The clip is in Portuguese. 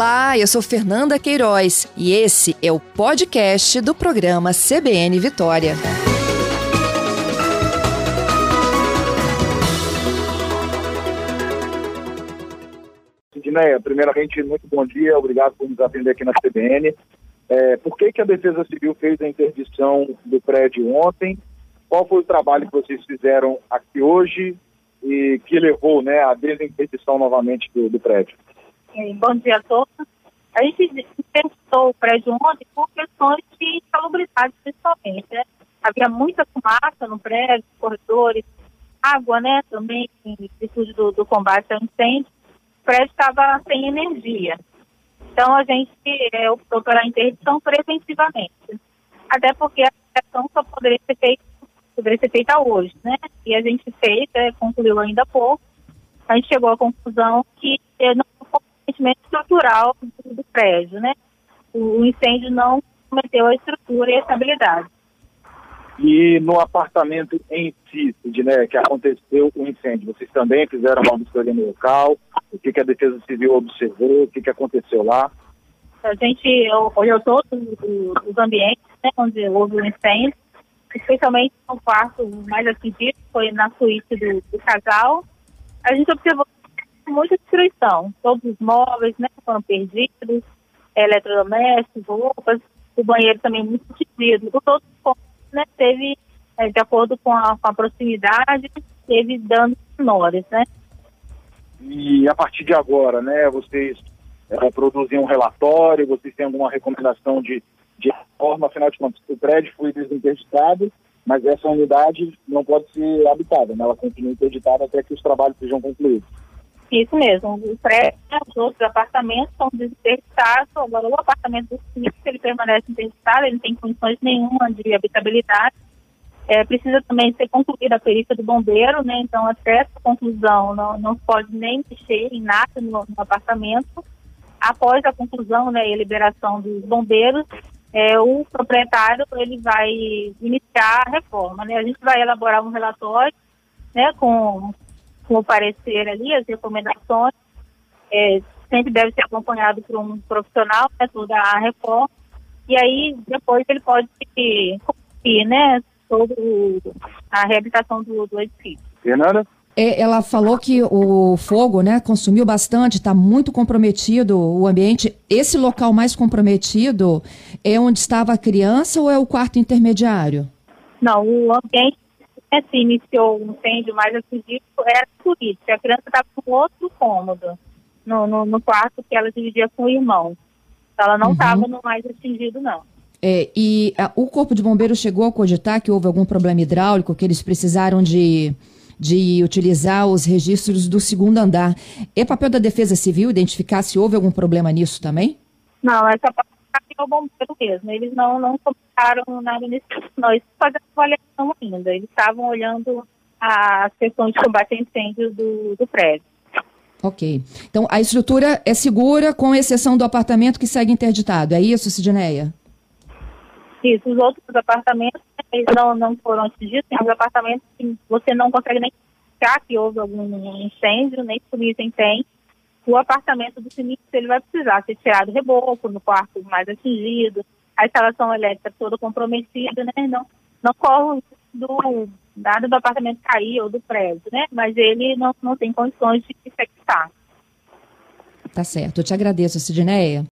Olá, eu sou Fernanda Queiroz e esse é o podcast do programa CBN Vitória. Sidneia, primeiramente, muito bom dia, obrigado por nos atender aqui na CBN. É, por que, que a Defesa Civil fez a interdição do prédio ontem? Qual foi o trabalho que vocês fizeram aqui hoje e que levou né, à desinterdição novamente do, do prédio? Bom dia a todos. A gente interditou o prédio ontem por questões de salubridade, principalmente. Né? Havia muita fumaça no prédio, corredores, água, né, também, em virtude do, do combate ao incêndio. O prédio estava sem energia. Então, a gente é, optou pela interdição preventivamente. Até porque a ação só poderia ser feita, poderia ser feita hoje, né? E a gente fez, é, concluiu ainda há pouco. A gente chegou à conclusão que é, não comprometimento estrutural do, prédio, né? O, incêndio não cometeu a estrutura e a estabilidade. E no apartamento em si, né, que aconteceu o incêndio, vocês também fizeram uma vistoria no local? O que, que a Defesa Civil observou? O que, que aconteceu lá? A gente olhou todos os ambientes né, onde houve o incêndio, especialmente no quarto mais atingido, foi na suíte do, do casal. A gente observou muita destruição. Todos os móveis né, foram perdidos, eletrodomésticos, roupas, o banheiro também muito atingido. Todos os né, teve, é, de acordo com a, com a, proximidade, teve danos menores, né? E a partir de agora, né, vocês é, produzem um relatório, vocês têm alguma recomendação de, de reforma, afinal de contas, o prédio foi desinterditado, mas essa unidade não pode ser habitada, né? ela continua interditada até que os trabalhos sejam concluídos. Isso mesmo, o prédio, os outros apartamentos são desinterditados, agora o apartamento do síndico, ele permanece interditado, ele não tem condições nenhuma de habitabilidade. É, precisa também ser concluída a perícia do bombeiro, né? Então, até essa conclusão, não, não pode nem mexer em nada no, no apartamento. Após a conclusão né, e a liberação dos bombeiros, é, o proprietário ele vai iniciar a reforma. Né? A gente vai elaborar um relatório né, com com o parecer ali, as recomendações, é, sempre deve ser acompanhado por um profissional, né, toda a reforma, e aí depois ele pode concluir, né, sobre a reabilitação do, do edifício. Fernanda? É, ela falou que o fogo, né, consumiu bastante, está muito comprometido o ambiente. Esse local mais comprometido é onde estava a criança ou é o quarto intermediário? Não, o ambiente né, se iniciou um incêndio mais atingido era por isso. A criança estava com outro cômodo, no, no, no, quarto que ela dividia com o irmão. Então, ela não estava uhum. no mais atingido, não. É, e a, o Corpo de Bombeiros chegou a cogitar que houve algum problema hidráulico, que eles precisaram de, de utilizar os registros do segundo andar. É papel da Defesa Civil identificar se houve algum problema nisso também? Não, essa parte é o bombeiro mesmo. Eles não, não comentaram nada nisso. Nós fazemos avaliação ainda. Eles estavam olhando as questões de combate a incêndios do, do prédio. Ok. Então, a estrutura é segura, com exceção do apartamento que segue interditado. É isso, Sidneia? Isso. Os outros apartamentos eles não, não foram atingidos. Tem os apartamentos que você não consegue nem identificar que houve algum incêndio, nem polícia tem o apartamento do sinistro ele vai precisar ser tirado reboco no quarto mais atingido, a instalação elétrica toda comprometida, né? Não, não corre do nada do apartamento cair ou do prédio, né? Mas ele não, não tem condições de se. Tá certo. Eu te agradeço, Sidneia.